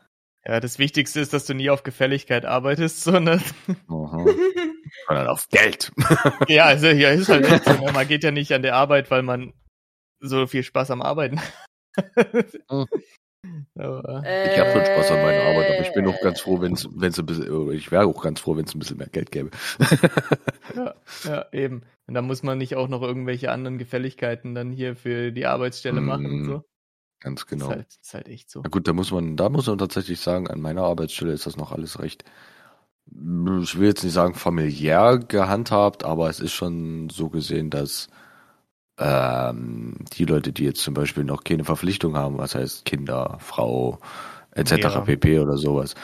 ja, das Wichtigste ist, dass du nie auf Gefälligkeit arbeitest, sondern. Sondern auf Geld. ja, also, ja, ist halt echt so? Man geht ja nicht an der Arbeit, weil man so viel Spaß am Arbeiten Mhm. Aber, Ich habe schon Spaß an meiner Arbeit, aber ich bin auch Äh, ganz froh, wenn es ein bisschen, oder ich wäre auch ganz froh, wenn es ein bisschen mehr Geld gäbe. ja, ja, eben. Und da muss man nicht auch noch irgendwelche anderen Gefälligkeiten dann hier für die Arbeitsstelle machen und Mhm, so. Ganz Ist, genau. halt, ist halt echt so. Na gut, da muss man, da muss man tatsächlich sagen, an meiner Arbeitsstelle ist das noch alles recht, ich will jetzt nicht sagen familiär gehandhabt, aber es ist schon so gesehen, dass ähm, die Leute, die jetzt zum Beispiel noch keine Verpflichtung haben, was heißt Kinder, Frau etc. Ja. pp oder sowas,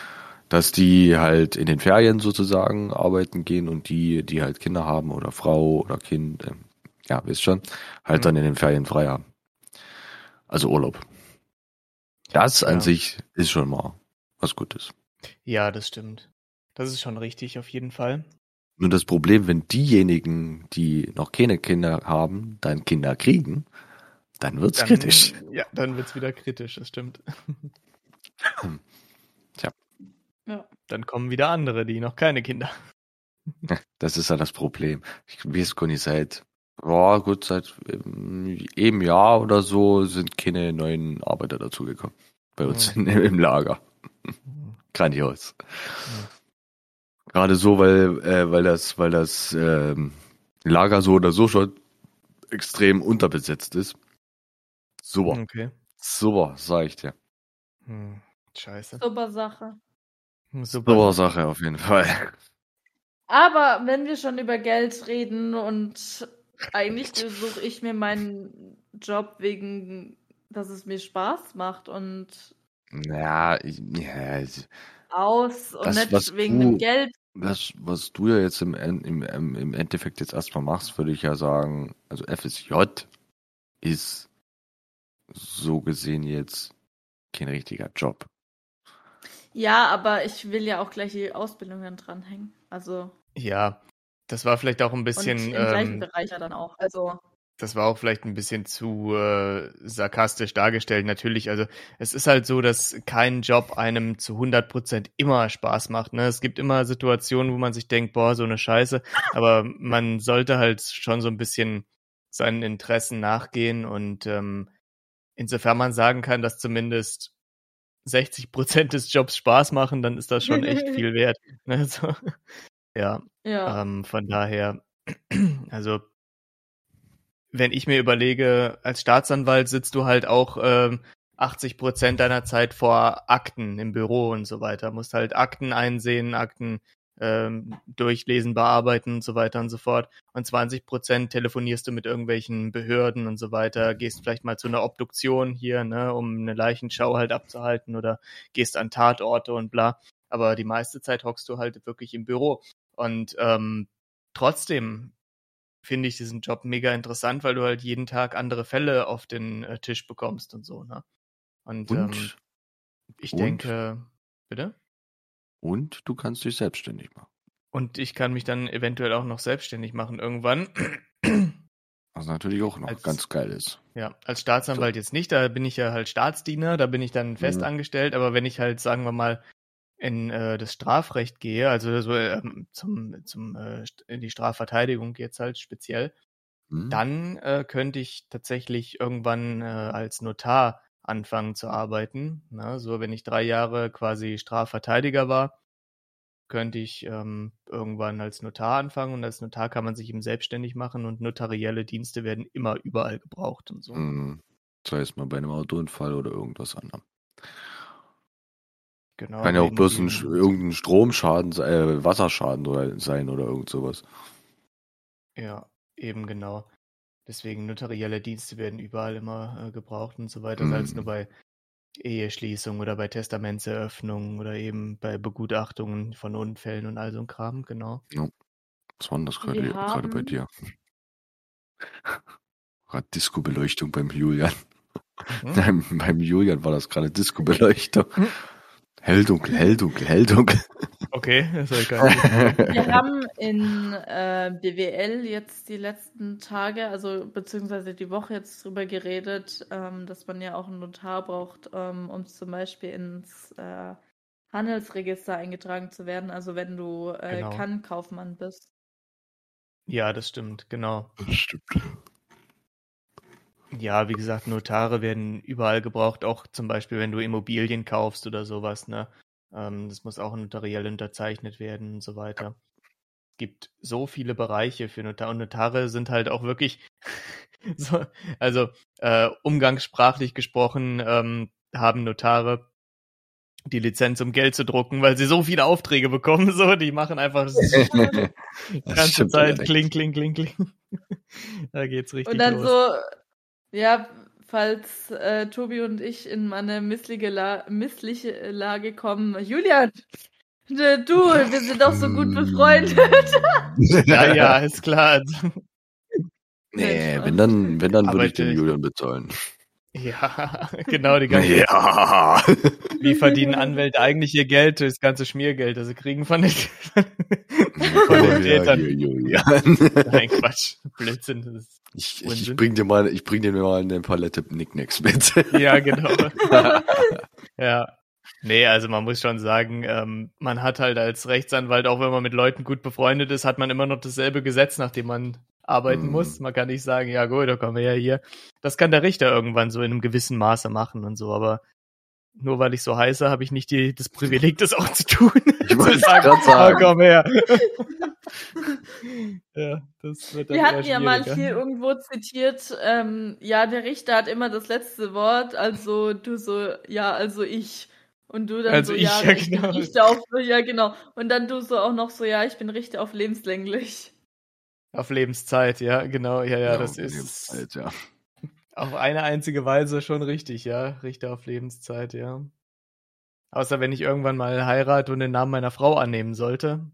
dass die halt in den Ferien sozusagen arbeiten gehen und die, die halt Kinder haben oder Frau oder Kind, ähm, ja, wisst schon, halt Mhm. dann in den Ferien frei haben. Also Urlaub. Das an Ja. sich ist schon mal was Gutes. Ja, das stimmt. Das ist schon richtig, auf jeden Fall. Nur das Problem, wenn diejenigen, die noch keine Kinder haben, dann Kinder kriegen, dann wird's Dann, kritisch. Ja, dann wird's wieder kritisch, das stimmt. Ja. Dann kommen wieder andere, die noch keine Kinder. Das ist ja das Problem. Ich weiß gar nicht, seit, boah, gut, seit ähm, eben Jahr oder so sind keine neuen Arbeiter dazugekommen. Bei uns Mhm. in, im Lager. Grandios. Gerade so, weil, äh, weil das, weil das ähm, Lager so oder so schon extrem unterbesetzt ist. Super, Okay. super, sag ich dir. Hm, Scheiße. Super Sache. Super. Super Sache auf jeden Fall. Aber wenn wir schon über Geld reden und eigentlich suche ich mir meinen Job wegen, dass es mir Spaß macht und Ja, ich- ja, ich- aus und Das, was nicht wegen du- dem Geld. was, was du ja jetzt im, im, im Endeffekt jetzt erstmal machst, würde ich ja sagen, also FSJ ist so gesehen jetzt kein richtiger Job. Ja, aber ich will ja auch gleich die Ausbildungen dranhängen. Also Ja, das war vielleicht auch ein bisschen. und im gleichen Ähm, Bereich ja dann auch. Also das war auch vielleicht ein bisschen zu äh, sarkastisch dargestellt. Natürlich, also es ist halt so, dass kein Job einem zu 100% immer Spaß macht. Ne? Es gibt immer Situationen, wo man sich denkt, boah, so eine Scheiße. Aber man sollte halt schon so ein bisschen seinen Interessen nachgehen. Und ähm, insofern man sagen kann, dass zumindest 60% des Jobs Spaß machen, dann ist das schon echt viel wert. Ne? So, ja, ja. ähm, von daher, also wenn ich mir überlege, als Staatsanwalt sitzt du halt auch ähm, 80 Prozent deiner Zeit vor Akten im Büro und so weiter. Musst halt Akten einsehen, Akten ähm, durchlesen, bearbeiten und so weiter und so fort. Und 20 Prozent telefonierst du mit irgendwelchen Behörden und so weiter, gehst vielleicht mal zu einer Obduktion hier, ne, um eine Leichenschau halt abzuhalten oder gehst an Tatorte und bla. Aber die meiste Zeit hockst du halt wirklich im Büro. Und ähm, trotzdem finde ich diesen Job mega interessant, weil du halt jeden Tag andere Fälle auf den äh, Tisch bekommst und so, ne? Und, Und, ähm, ich und? denke, bitte? und du kannst dich selbstständig machen. Und ich kann mich dann eventuell auch noch selbstständig machen irgendwann. Was natürlich auch noch Als- ganz geil ist. Ja, als Staatsanwalt jetzt nicht, da bin ich ja halt Staatsdiener, da bin ich dann fest Mhm. angestellt, aber wenn ich halt, sagen wir mal, in äh, das Strafrecht gehe, also so, ähm, zum, zum äh, in die Strafverteidigung jetzt halt speziell, Hm? dann äh, könnte ich tatsächlich irgendwann äh, als Notar anfangen zu arbeiten. Na, so wenn ich drei Jahre quasi Strafverteidiger war, könnte ich ähm, irgendwann als Notar anfangen und als Notar kann man sich eben selbstständig machen und notarielle Dienste werden immer überall gebraucht und so. Mhm. Sei es mal bei einem Autounfall oder irgendwas anderem. Genau. Kann ja auch bloß ein, irgendein Stromschaden, äh, Wasserschaden oder, sein oder irgend sowas. Ja, eben genau. Deswegen notarielle Dienste werden überall immer äh, gebraucht und so weiter, sei es Mhm. nur bei Eheschließung oder bei Testamentseröffnungen oder eben bei Begutachtungen von Unfällen und all so ein Kram, genau. Was war denn das gerade Wir gerade bei haben- dir? Gerade Disco-Beleuchtung beim Julian. Hm? Nein, beim Julian war das gerade Disco-Beleuchtung. Hm. Helldunkel, helldunkel, helldunkel. Okay, das ich gar nicht. Wir haben in äh, BWL jetzt die letzten Tage, also beziehungsweise die Woche jetzt drüber geredet, ähm, dass man ja auch einen Notar braucht, ähm, um zum Beispiel ins äh, Handelsregister eingetragen zu werden. Also wenn du äh, Genau. Kann-Kaufmann bist. Ja, das stimmt, genau. Das stimmt. Ja, wie gesagt, Notare werden überall gebraucht, auch zum Beispiel, wenn du Immobilien kaufst oder sowas, ne? Ähm, das muss auch notariell unterzeichnet werden und so weiter. Es gibt so viele Bereiche für Notare und Notare sind halt auch wirklich, so, also äh, umgangssprachlich gesprochen, ähm, haben Notare die Lizenz, um Geld zu drucken, weil sie so viele Aufträge bekommen, so, die machen einfach die ganze Zeit kling, kling, kling, kling. da geht's richtig Und dann los. so, ja, falls äh, Tobi und ich in eine missliche, La missliche Lage kommen, Julian, du, wir sind doch so gut befreundet. Ja, ja, ist klar. Nee, wenn dann, wenn dann würde ich den Julian bezahlen. Ja, genau, die ganze Ja. Wie verdienen Anwälte eigentlich ihr Geld, das ganze Schmiergeld, das sie kriegen von den, von den Ja, Tätern. Nein, Quatsch. Blödsinn. Das ist, Ich, ich, ich bring dir mal, ich bring dir mal eine Palette Nicknacks mit. ja, genau. ja. Nee, also man muss schon sagen, ähm, man hat halt als Rechtsanwalt, auch wenn man mit Leuten gut befreundet ist, hat man immer noch dasselbe Gesetz, nach dem man arbeiten Mhm. muss. Man kann nicht sagen, ja gut, da kommen wir ja hier. Das kann der Richter irgendwann so in einem gewissen Maße machen und so, aber nur weil ich so heiße, habe ich nicht die, das Privileg, das auch zu tun. Ich wollte sagen, "Ah, sagen. komm her. ja, das wird dann Wir hatten ja mal hier irgendwo zitiert, ähm, ja, der Richter hat immer das letzte Wort, also du so, ja, also ich. Und du dann Also so, ich, ja, ja, ich bin genau. Richter auf, ja, genau. Und dann du so auch noch so, ja, ich bin Richter auf lebenslänglich. Auf Lebenszeit, ja, genau, ja, ja, das auf ist Lebenszeit, ja. Auf eine einzige Weise schon richtig, ja. Richter auf Lebenszeit, ja. Außer wenn ich irgendwann mal heirate und den Namen meiner Frau annehmen sollte,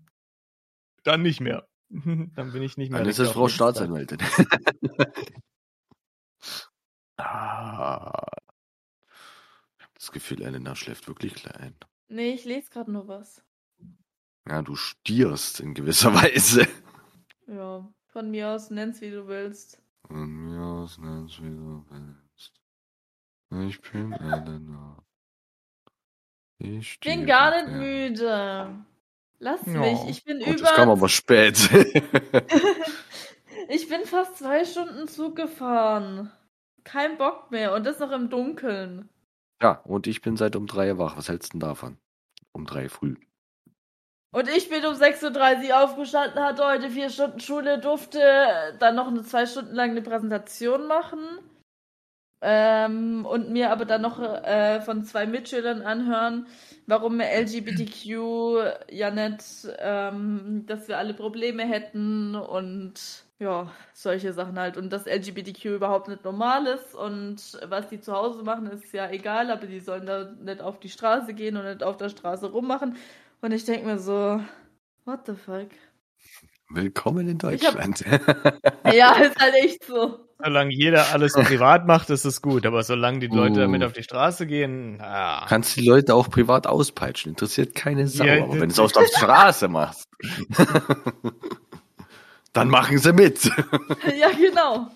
dann nicht mehr. dann bin ich nicht mehr Dann ist Richter auf Frau Lebenszeit. Staatsanwältin. ah. Ich habe das Gefühl, Elena schläft wirklich klein. Nee, ich lese gerade nur was. Ja, du stierst in gewisser Weise. Ja, von mir aus nenn's wie du willst. Von mir aus nenn's wie du willst. Ich bin Elena. Ich bin gar nicht gern. müde. Lass Ja. mich, ich bin Oh, über. das kam aber spät. ich bin fast zwei Stunden Zug gefahren. Kein Bock mehr und das noch im Dunkeln. ja, und ich bin seit um drei wach. Was hältst du denn davon? Um drei früh. Und ich bin um 6.30 Uhr aufgestanden, hatte heute vier Stunden Schule, durfte dann noch eine zwei Stunden lang eine Präsentation machen. Ähm, und mir aber dann noch äh, von zwei Mitschülern anhören, warum LGBTQ ja nicht, ähm, dass wir alle Probleme hätten und ja, solche Sachen halt. Und dass LGBTQ überhaupt nicht normal ist und was die zu Hause machen, ist ja egal, aber die sollen da nicht auf die Straße gehen und nicht auf der Straße rummachen. Und ich denke mir so, what the fuck? Willkommen in Ich hab- Deutschland. Ja, ist halt echt so. Solange jeder alles privat macht, ist es gut. Aber solange die Leute Uh. damit auf die Straße gehen, ah. Kannst die Leute auch privat auspeitschen. Interessiert keine Sau. Ja, aber wenn du es auf der Straße machst, dann machen sie mit. ja, genau.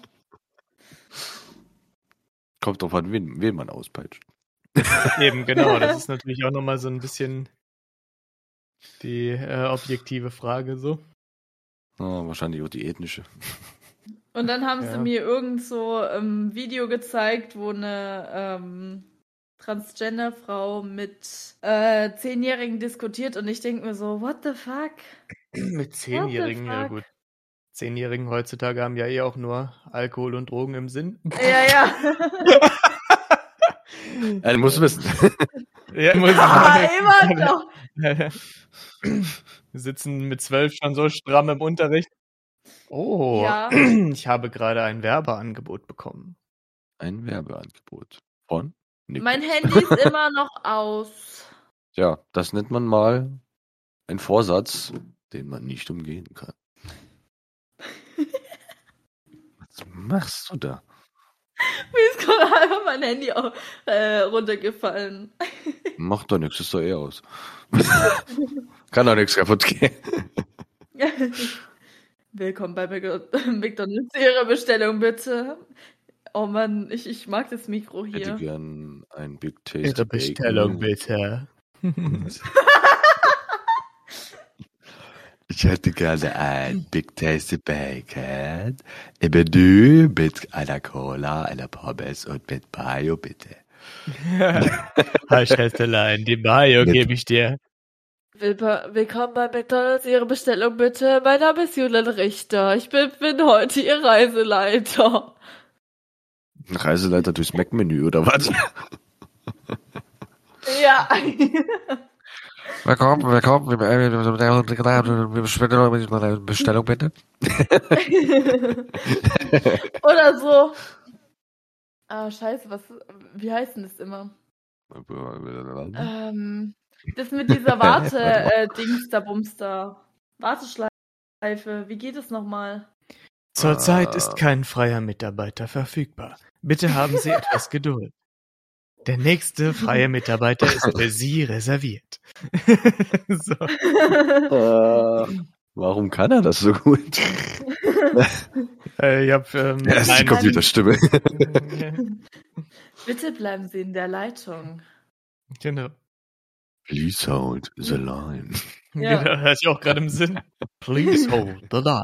Kommt drauf an, wen, wen man auspeitscht. Eben, genau. Das ist natürlich auch nochmal so ein bisschen die äh, objektive Frage so. Ah, wahrscheinlich auch die ethnische. Und dann haben sie Ja. mir irgend so ein Video gezeigt, wo eine ähm, Transgender-Frau mit äh, Zehnjährigen diskutiert und ich denke mir so, what the fuck? Mit Zehnjährigen, ja gut. Zehnjährigen heutzutage haben ja eh auch nur Alkohol und Drogen im Sinn. Ja, ja. Ja, du musst wissen. Ja, muss ah, immer noch. Wir sitzen mit zwölf schon so stramm im Unterricht. Oh, Ja. ich habe gerade ein Werbeangebot bekommen. Ein Werbeangebot von Nick. Mein Handy ist immer noch aus. Ja, das nennt man mal ein Vorsatz, den man nicht umgehen kann. Was machst du da? Mir ist gerade einfach mein Handy auch, äh, runtergefallen. Macht doch nichts, ist doch eh aus. kann doch nichts kaputt gehen. Willkommen bei Mc- McDonalds. Ihre Bestellung bitte. Oh Mann, ich, ich mag das Mikro Ich hätte hier. gern ein Big Taste Ihre Bestellung bitte. Ich hätte gerne ein Big Tasty Bacon im Menü mit einer Cola, einer Pommes und mit Mayo, bitte. Hi Schätzelein, die Mayo gebe ich dir. Willkommen bei McDonalds. Ihre Bestellung bitte. Mein Name ist Julian Richter. Ich bin, bin heute Ihr Reiseleiter. Ein Reiseleiter durchs Mac-Menü oder was? Ja. Willkommen, willkommen. Bestellung bitte. Oder so. Ah, scheiße, was, wie heißt denn das immer? Ähm, das mit dieser Warte, äh, Dings da, Bumster. Warteschleife. Wie geht es nochmal? Zurzeit ist kein freier Mitarbeiter verfügbar. Bitte haben Sie etwas Geduld. Der nächste freie Mitarbeiter ist für Sie reserviert. so. Äh, warum kann er das so gut? äh, ich hab, ähm, Ja, das ist die Computerstimme. Bitte bleiben Sie in der Leitung. genau. Please hold the line. Ja. Genau, hatte ich auch gerade im Sinn. Please hold the line.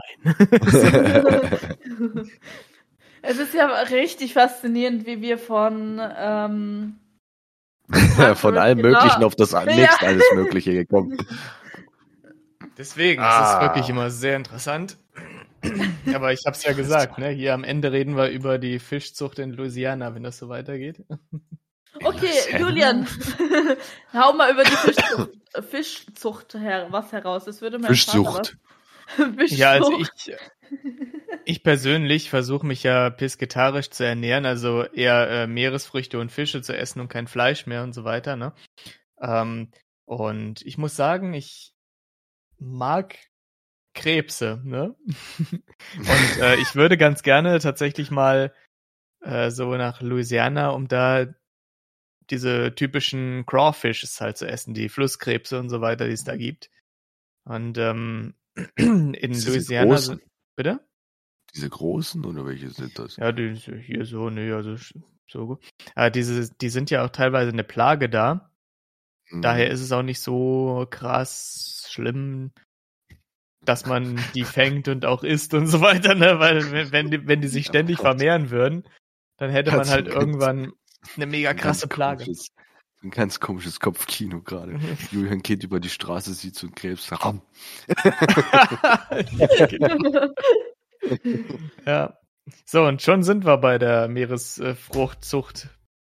es ist ja richtig faszinierend, wie wir von ähm, Von allem Genau. Möglichen auf das nächste alles Mögliche gekommen. Deswegen, Ah. es ist wirklich immer sehr interessant. Aber ich habe es ja gesagt, ne? Hier am Ende reden wir über die Fischzucht in Louisiana, wenn das so weitergeht. Okay? Julian, hau mal über die Fischzucht, Fischzucht her, was heraus. Das würde. Vater was- Fischzucht. Ja, also ich, ich persönlich versuche mich ja pesketarisch zu ernähren, also eher äh, Meeresfrüchte und Fische zu essen und kein Fleisch mehr und so weiter, ne? Ähm, und ich muss sagen, ich mag Krebse, ne? und äh, ich würde ganz gerne tatsächlich mal äh, so nach Louisiana, um da diese typischen Crawfishes halt zu essen, die Flusskrebse und so weiter, die es da gibt. Und ähm, in Louisiana bitte? Diese großen oder welche sind das? Ja, die hier so, nee, also so gut. Aber diese, die sind ja auch teilweise eine Plage da. Hm. Daher ist es auch nicht so krass schlimm, dass man die fängt und auch isst und so weiter, ne? Weil wenn- wenn die, sich ständig vermehren würden, dann hätte man halt irgendwann eine mega krasse Plage. Ein ganz komisches Kopfkino gerade. Julian geht über die Straße, sieht so einen Krebs. Genau. Ja. So, und schon sind wir bei der Meeresfruchtzucht.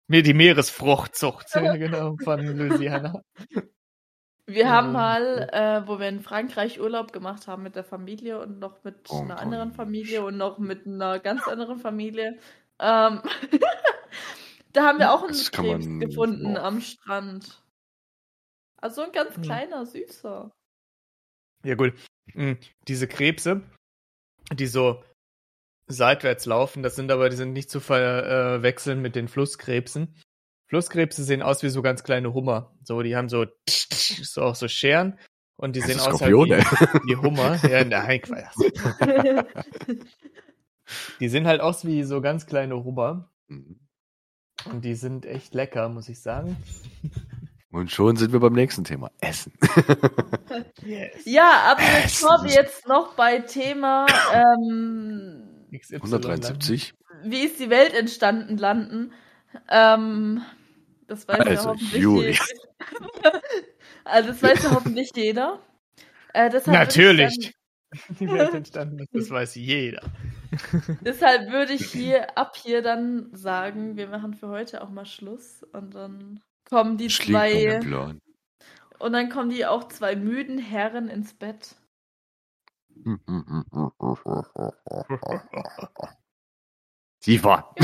Nee, die Meeresfruchtzucht, genau, von Louisiana. Wir haben mal, äh, wo wir in Frankreich Urlaub gemacht haben mit der Familie und noch mit Oh einer anderen Familie und noch mit einer ganz anderen Familie. Ähm, da haben wir auch einen Das Krebs man- gefunden boah. am Strand. Also ein ganz Hm. kleiner, süßer. Ja, gut. Mm, Diese Krebse, die so seitwärts laufen, das sind aber, die sind nicht zu verwechseln mit den Flusskrebsen. Flusskrebse sehen aus wie so ganz kleine Hummer. So, die haben so, so auch so Scheren und die Das sehen aus halt wie, wie Hummer. Ja, nein, Quatsch. Die sehen halt aus wie so ganz kleine Hummer Mhm. Und die sind echt lecker, muss ich sagen. Und schon sind wir beim nächsten Thema. Essen. Yes. ja, aber bevor wir jetzt noch bei Thema ähm, XY 173. wie ist die Welt entstanden landen, ähm, das weiß ja Also, hoffentlich Juli. jeder. also das weiß ja hoffentlich jeder. Äh, Natürlich. Die Welt entstanden ist, das weiß jeder. Deshalb würde ich hier ab hier dann sagen, wir machen für heute auch mal Schluss und dann kommen die zwei und dann kommen die auch zwei müden Herren ins Bett. Tiefer.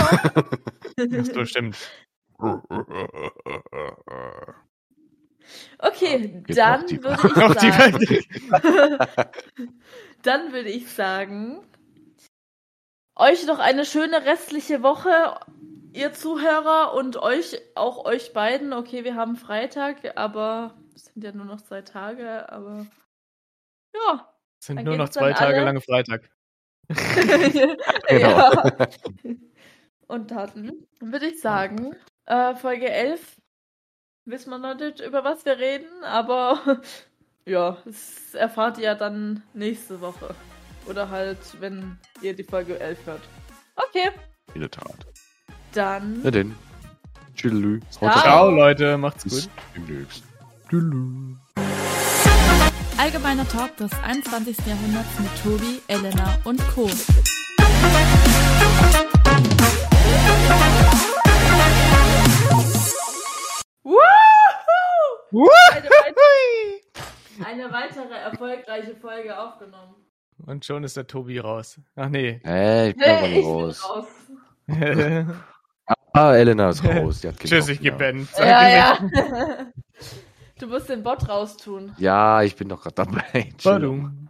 Das bestimmt. Okay, Geht dann würde ich Noch die sagen, dann würde ich sagen, euch noch eine schöne restliche Woche, ihr Zuhörer und euch, auch euch beiden. Okay, wir haben Freitag, aber es sind ja nur noch zwei Tage, aber ja. Es sind nur noch zwei Tage alle- lange Freitag. Genau. ja. Und dann würde ich sagen, äh, Folge 11 wissen wir noch nicht, über was wir reden, aber ja, das erfahrt ihr ja dann nächste Woche. Oder halt, wenn ihr die Folge 11 hört. Okay, In der Tat. dann. Na denn. Tschüdelü. Ciao. Ciao, Leute. Macht's Bis gut. demnächst. Tschüdelü. Allgemeiner Talk des 21. Jahrhunderts mit Tobi, Elena und Co. Woohoo! Eine, weit eine weitere erfolgreiche Folge aufgenommen. Und schon ist der Tobi raus. Ach nee. Hey, ich bin aber Nee, ich raus. bin raus. Ah, Elena ist raus. Die hat keinen Tschüss, ich pennen. Ja, ja. Du musst den Bot raustun. Ja, ich bin doch gerade dabei. Badum.